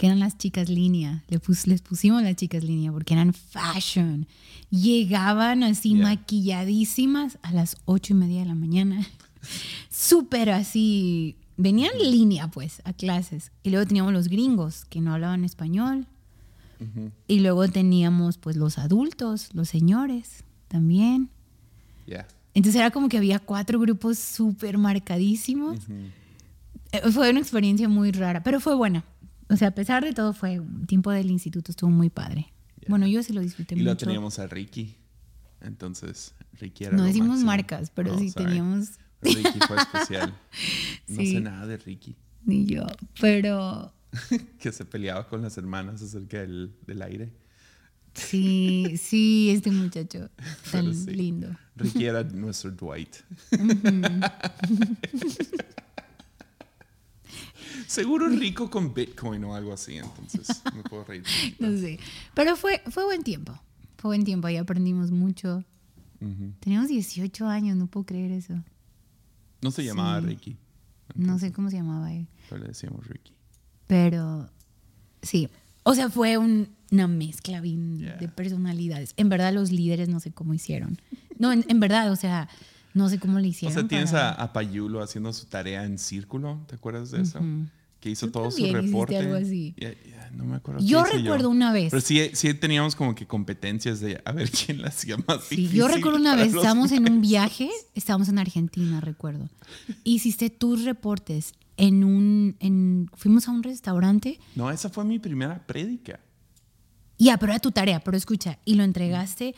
que eran las chicas línea. Le pus- les pusimos las chicas línea porque eran fashion. Llegaban así Ya. maquilladísimas a las ocho y media de la mañana. [LAUGHS] Súper así. Venían en línea, pues, a clases. Y luego teníamos los gringos que no hablaban español. Y luego teníamos, pues, los adultos, los señores también. Ya. Entonces era como que había cuatro grupos súper marcadísimos. Eh, Fue una experiencia muy rara, pero fue buena. O sea, a pesar de todo, fue un tiempo del instituto, estuvo muy padre. Bueno, yo sí lo disfruté Y mucho. lo teníamos a Ricky. Entonces, Ricky era no decimos máximo. marcas, pero sí sorry. teníamos, Ricky fue especial. [LAUGHS] No Sí. sé nada de Ricky. ni yo, pero [LAUGHS] Que se peleaba con las hermanas acerca del, del aire. sí, sí, este muchacho [LAUGHS] tan sí. lindo. Ricky era nuestro Dwight. Seguro rico con Bitcoin o algo así, entonces me puedo reír. [LAUGHS] No sé, pero fue, fue buen tiempo. Fue buen tiempo, ahí aprendimos mucho. Teníamos 18 años, no puedo creer eso. No se llamaba Sí. Ricky, No sé cómo se llamaba él. pero le decíamos Ricky. Pero sí, o sea, fue un- una mezcla bien Yeah. de personalidades. En verdad, los líderes no sé cómo hicieron. No, en, en verdad, o sea, no sé cómo le O hicieron. sea, tienes para- a, a Payulo haciendo su tarea en círculo, ¿te acuerdas de eso? Que hizo Tú todo su reporte. algo así. Ya- ya, no me acuerdo. Yo recuerdo una vez. Pero sí, sí teníamos como que competencias de a ver quién la hacía más Sí, difícil. yo recuerdo una vez, estábamos en un viaje, estábamos en Argentina, recuerdo. Hiciste tus reportes en un, en, fuimos a un restaurante No, esa fue mi primera prédica. Ya, pero era tu tarea, pero escucha, y lo entregaste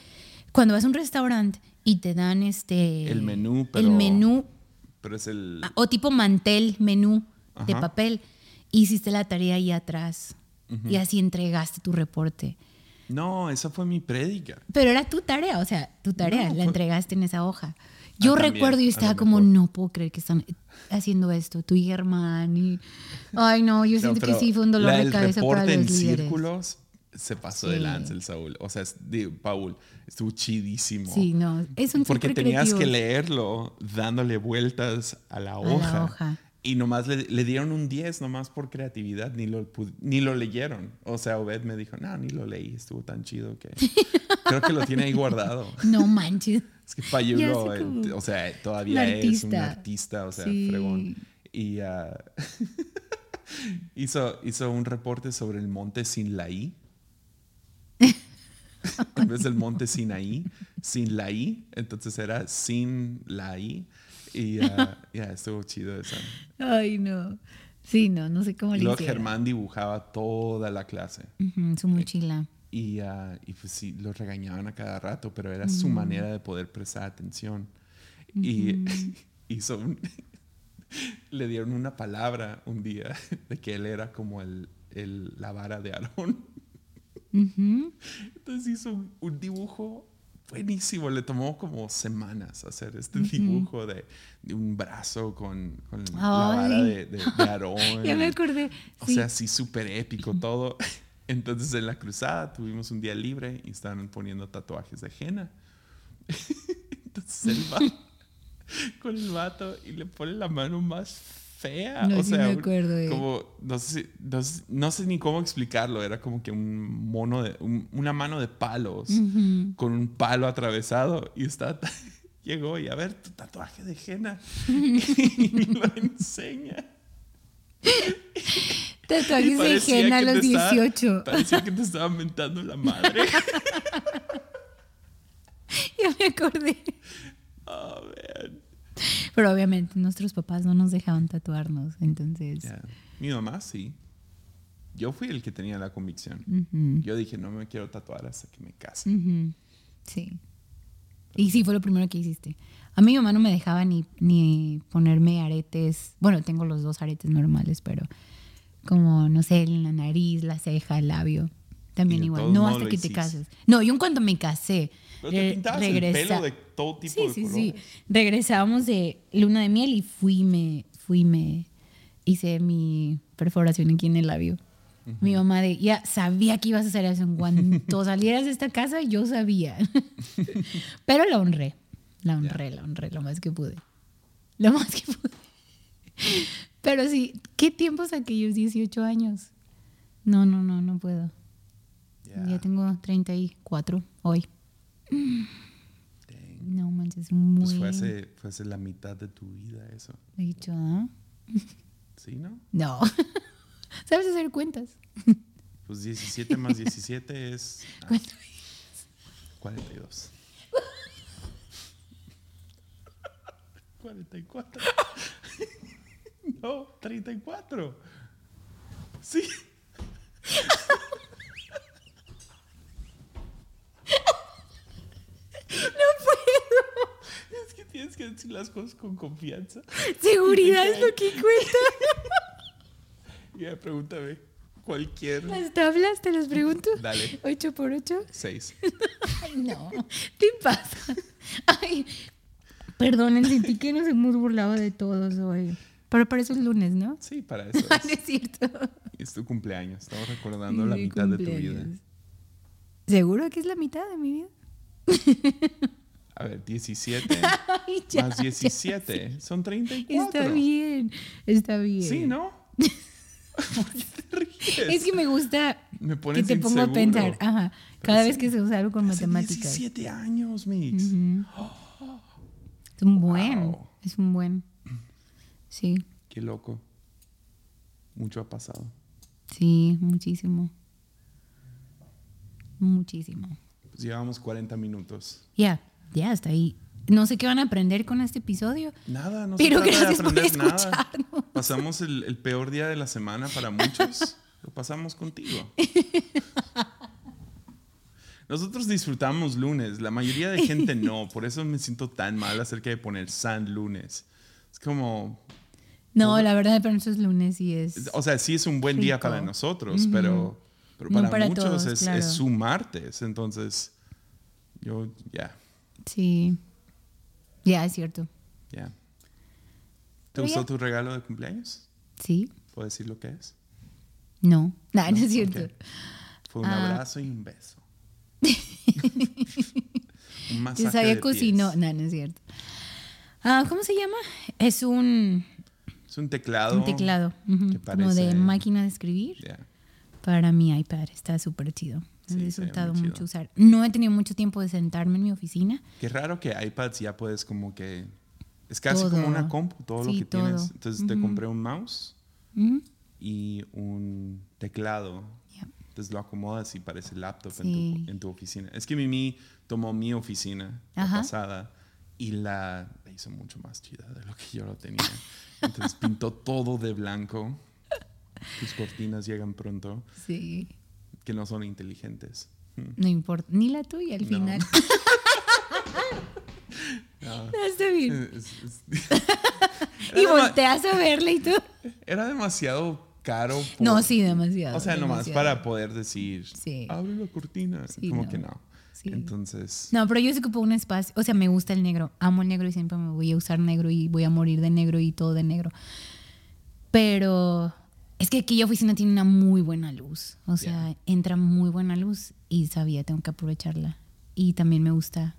cuando vas a un restaurante y te dan este... El menú, pero- El menú, Pero es el... ah, o tipo mantel, menú de Ajá. papel. Hiciste la tarea ahí atrás y así entregaste tu reporte. No, esa fue mi prédica. Pero era tu tarea, o sea, tu tarea, No, la fue- entregaste en esa hoja. Yo Ah, recuerdo y a estaba como, no puedo creer que están haciendo esto, tú y Germán. Y... Ay, no, yo No, siento que pero sí fue un dolor la- de el cabeza para reporte los en líderes. círculos se pasó de Sí. lanza el Saúl. O sea, es- digo, Paul, estuvo chidísimo. Sí, no, es un Porque tenías que creativo. leerlo dándole vueltas a la la hoja. Y nomás le, le dieron un 10 nomás por creatividad, ni lo, ni lo leyeron. O sea, Obed me dijo, no, ni lo leí, estuvo tan chido que [LAUGHS] creo que lo tiene ahí guardado. No manches. Es que Payulo, [LAUGHS] o sea, todavía es un artista. o sea, Sí. fregón. Y ah, [LAUGHS] hizo, hizo un reporte sobre el monte sin la I. en vez del monte Sinaí, sin la I. Entonces era sin la I. Y ah, [LAUGHS] ya estuvo chido eso. Ay, no. Sí, no, no sé cómo Y le luego hicieron. Germán dibujaba toda la clase. Su mochila. Y, ah, y pues sí, lo regañaban a cada rato, pero era su manera de poder prestar atención. Y [LAUGHS] hizo un- [LAUGHS] le dieron una palabra un día de que él era como el, el- la vara de Aarón. Entonces hizo un, un dibujo buenísimo. Le tomó como semanas hacer este dibujo de, de un brazo con, con la vara de, de- de Aarón. [LAUGHS] Ya me acordé. O Sí. sea, sí, súper épico todo. [LAUGHS] Entonces en la cruzada tuvimos un día libre y estaban poniendo tatuajes de henna. [LAUGHS] Entonces él va con el vato y le pone la mano más fea. No, o sí sea, me acuerdo, eh. como, no sé, si- no, sé- no sé ni cómo explicarlo. Era como que un mono de, un- una mano de palos con un palo atravesado y está... [LAUGHS] Llegó y a ver tu tatuaje de henna [LAUGHS] y lo enseña. [LAUGHS] Tatuajes de henna a los te estaba- 18. Parecía que te estaba mentando la madre. Ya me acordé. Oh, man. Pero obviamente nuestros papás no nos dejaban tatuarnos, entonces. Ya. Mi mamá sí. Yo fui el que tenía la convicción. Ujú, Yo dije, no me quiero tatuar hasta que me case. ujú, Sí. Y sí, fue lo primero que hiciste. A mi mamá no me dejaba ni, ni ponerme aretes. Bueno, tengo los dos aretes normales, pero como, no sé, en la nariz, la ceja, el labio. También igual. No hasta que te hiciste. cases. No, yo cuando me casé. Pero te pintabas el regresa- pelo de todo tipo sí, de sí, colores. sí. Regresábamos de luna de miel y fui, me, fui, me hice mi perforación aquí en el labio. Mi mamá de, ya sabía que ibas a hacer eso en cuanto [LAUGHS] salieras de esta casa, yo sabía. [LAUGHS] Pero la honré, la honré, la honré lo más que pude. Lo más que pude. Pero sí, ¿qué tiempos aquellos 18 años? No, no, no, no puedo. Ya. Ya tengo 34 hoy. Dang. No manches, muy Pues fue hace, fue hace la mitad de tu vida eso. He dicho, ¿ah? [LAUGHS] ¿Sí, no? No. [LAUGHS] ¿Sabes hacer cuentas? Pues 17 más 17 es ah, ¿Cuánto 42. 44. [LAUGHS] No, 34. Sí. No puedo. Es que decir las cosas con confianza. [LAUGHS] Seguridad es lo que cuenta. [LAUGHS] Ya, pregúntame. Cualquier. ¿Las tablas te las pregunto? Dale. 8 por 8. 6. [LAUGHS] Ay, no. ¿Qué pasa? Ay, perdonen, sentí que nos hemos burlado de todos hoy. Pero para eso es lunes, ¿no? Sí, para eso es. es cierto. Es tu cumpleaños. Estamos recordando la Mi mitad de tu vida. ¿Seguro que es la mitad de mi vida? A ver, 17 [LAUGHS] Ay, ya, más ya. 17 son 34. Está bien, está bien. Sí, ¿no? ¿Por [LAUGHS] qué te ríes? Es que me gusta Me que te pongo a inseguro. pensar. Ajá. Pero Cada sí. vez que se usa algo con Hace matemáticas. 17 años, Mix. Ujú. [GASPS] Es un buen. Wow. Es un buen. Sí, Qué loco. Mucho ha pasado. sí, muchísimo. Muchísimo. Pues llevamos 40 minutos. Ya, ya, hasta ahí. No sé qué van a aprender con este episodio. Nada, no Pero gracias por aprender nada. escucharnos. Pasamos el, el peor día de la semana para muchos. Lo pasamos contigo. Nosotros disfrutamos lunes, la mayoría de gente no, por eso me siento tan mal acerca de poner San lunes. Es como, No, la verdad, para nosotros lunes sí es. o sea, sí es un buen día para nosotros, pero, pero No para, muchos todos, es, claro. es su martes, entonces yo ya, Sí. Ya, es cierto. ya. ¿Te Pero gustó ya. tu regalo de cumpleaños? Sí. ¿Puedo decir lo que es? No. No, [LAUGHS] no, No, es cierto. Fue un Ah. abrazo y un beso. [LAUGHS] un masaje Yo sabía pies. No, no es cierto. Ah, ¿Cómo se llama? Es un, Es un teclado. un teclado. que Como de máquina de escribir. Para mi iPad. Está súper chido. Sí, disfrutado mucho usar. No he tenido mucho tiempo de sentarme en mi oficina. Qué raro que iPads ya puedes como que... Es casi Todo. como una compu, todo lo Sí, que tienes. todo. Entonces te compré un mouse Ujú, y un teclado. ya. Entonces lo acomodas y parece laptop en, Sí. tu, en tu oficina. Es que Mimi tomó mi oficina la pasada y la, la hizo mucho más chida de lo que yo lo tenía. Entonces pintó todo de blanco. Tus cortinas llegan pronto, Sí. Que no son inteligentes. No importa. Ni la tuya al No. final. [LAUGHS] [LAUGHS] No. Bien. [LAUGHS] Y volteas a verla y tú. Era demasiado caro. por- No, sí, demasiado. O sea, nomás para poder decir, Sí. abre la cortina. Sí, Como no. que no. Sí. Entonces, No, pero yo sí ocupo un espacio. O sea, me gusta el negro. Amo el negro y siempre me voy a usar negro y voy a morir de negro y todo de negro. Pero es que aquella oficina tiene una muy buena luz. O sea, entra muy buena luz y sabía, tengo que aprovecharla. Y también me gusta,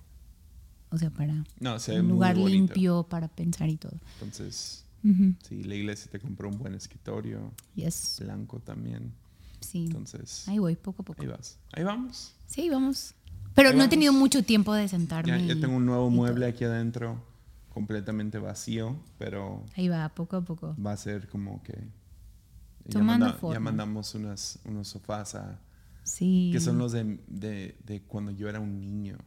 o sea, para no, se un lugar bonito. limpio para pensar y todo. Entonces, Ujú. sí, la iglesia te compró un buen escritorio, Yes. blanco también. Sí. Entonces, Ahí voy, poco a poco. ahí vas. Ahí vamos. Sí, vamos. Pero Ahí no he tenido mucho tiempo de sentarme. Ya, tengo un nuevo mueble todo. aquí adentro, completamente vacío, pero Ahí va, poco a poco. va a ser como que... Ya, Tomando ya forma. mandamos unas, unos sofás a, Sí. que son los de, de, de cuando yo era un niño.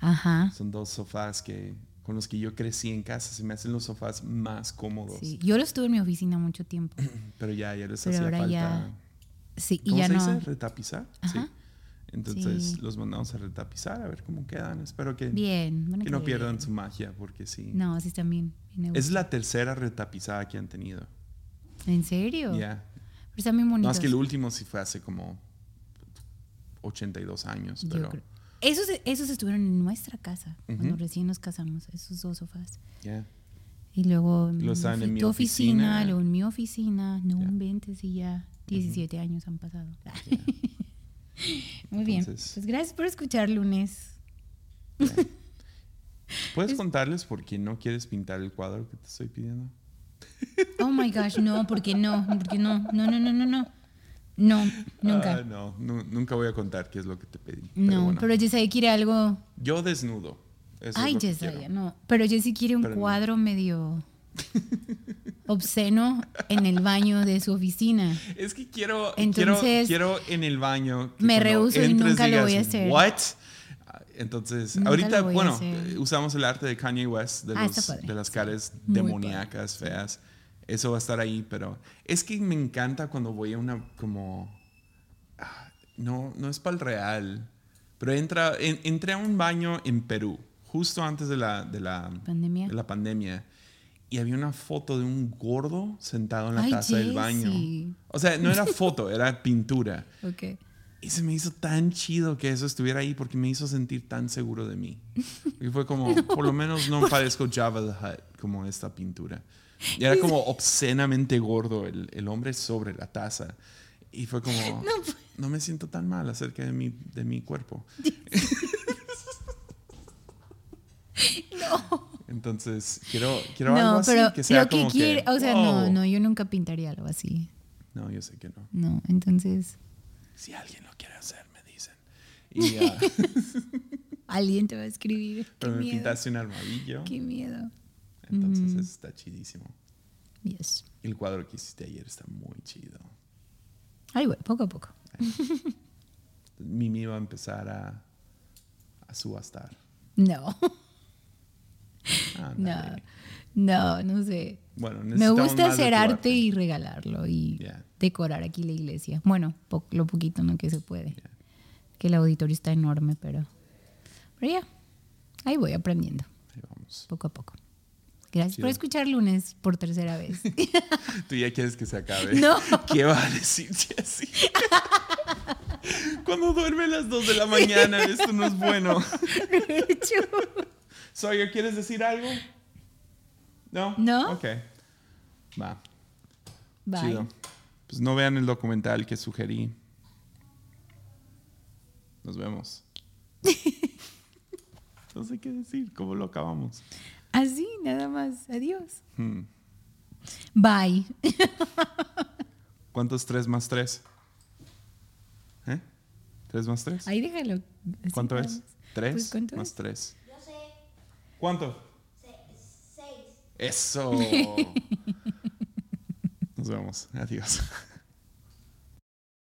Ajá. Son dos sofás que con los que yo crecí en casa. Se me hacen los sofás más cómodos. Sí. Yo los tuve en mi oficina mucho tiempo. [CLEARS THROAT] Pero ya, ya les Pero hacía ahora falta. ya- Sí, y ¿Cómo ya se no. dice? ¿Retapizar? Ajá. Sí. Entonces Sí. los mandamos a retapizar a ver cómo quedan. Espero que, Bien. que no pierdan su magia porque sí. No, sí a Es la tercera retapizada que han tenido. ¿En serio? Ya. Están bien bonitos. Más que el último sí fue hace como 82 años, Yo pero creo. Esos, esos estuvieron en nuestra casa cuando recién nos casamos, esos dos sofás. yeah. Y luego Lo fui en mi tu oficina, oficina. luego en mi oficina. No inventes y ya 17 años han pasado. [LAUGHS] Muy bien. Entonces- Pues gracias por escuchar lunes. [LAUGHS] ¿Puedes contarles por qué no quieres pintar el cuadro que te estoy pidiendo? [LAUGHS] Oh my gosh, no, porque no, porque no, no, no, no, no, no. No, nunca. Ah, no, nu- nunca voy a contar qué es lo que te pedí. no, bueno. pero quiere algo. Yo desnudo. Eso es Ay, quiero. no. Pero Jessie quiere un Pero no. cuadro medio [LAUGHS] obsceno en el baño de su oficina. Es que quiero, Entonces, quiero, quiero en el baño. me rehúso y nunca lo voy a digas, hacer. ¿What? Entonces, Nunca ahorita, bueno, eh, usamos el arte de Kanye West, de, Ah, los- de las caras demoníacas, feas. Eso va a estar ahí, pero es que me encanta cuando voy a una como... ah, No, no es para el real, pero entra, en- entré a un baño en Perú, justo antes de la, de la, ¿Pandemia? de la pandemia. Y había una foto de un gordo sentado en la Ay, taza del baño. O sea, no era foto, era pintura. [LAUGHS] Ok. Y se me hizo tan chido que eso estuviera ahí porque me hizo sentir tan seguro de mí. Y fue como, [LAUGHS] por lo menos no parezco Java the Hutt como esta pintura. Y era como obscenamente gordo el, el hombre sobre la taza. Y fue como, no, me siento tan mal acerca de mi, de mi cuerpo. [LAUGHS] Entonces, quiero, quiero algo No, así, pero que sea lo que como quiere, que, o sea, wow. no, no, yo nunca pintaría algo así. No, yo sé que no. No, entonces Si alguien lo quiere hacer, me dicen. Y, ah, [LAUGHS] alguien te va a escribir. [LAUGHS] Qué pero me miedo. pintaste un armadillo. Qué miedo. Entonces eso está chidísimo. Yes. El cuadro que hiciste ayer está muy chido. Ay, bueno, poco a poco. [LAUGHS] Mimi va a empezar a, a subastar. No, no, Ándale. no, no sé. Bueno, Me gusta hacer arte y regalarlo y Yeah. decorar aquí la iglesia. Bueno, po- lo poquito ¿no? que se puede. Yeah. Que el auditorio está enorme, pero, pero ya, ahí voy aprendiendo, Ahí vamos. poco a poco. Gracias Chido. por escuchar lunes por tercera vez. [LAUGHS] Tú ya quieres que se acabe. No. [LAUGHS] ¿Qué va a decir así? Cuando duerme a las 2 de la mañana, esto no es bueno. [LAUGHS] Sawyer, ¿quieres decir algo? ¿No? No. Ok. Va. Bye. Chido. Pues no vean el documental que sugerí. Nos vemos. no sé qué decir, ¿cómo lo acabamos? Así, nada más. Adiós. Hmm. Bye. ¿Cuánto es 3 más 3? ¿Eh? ¿3 más 3? Ahí déjalo. así ¿Cuánto es? más. 3 Pues, ¿cuánto más es? 3. Yo sé, ¿Cuánto? se- seis. Eso. [LAUGHS] Nos vemos. Adiós.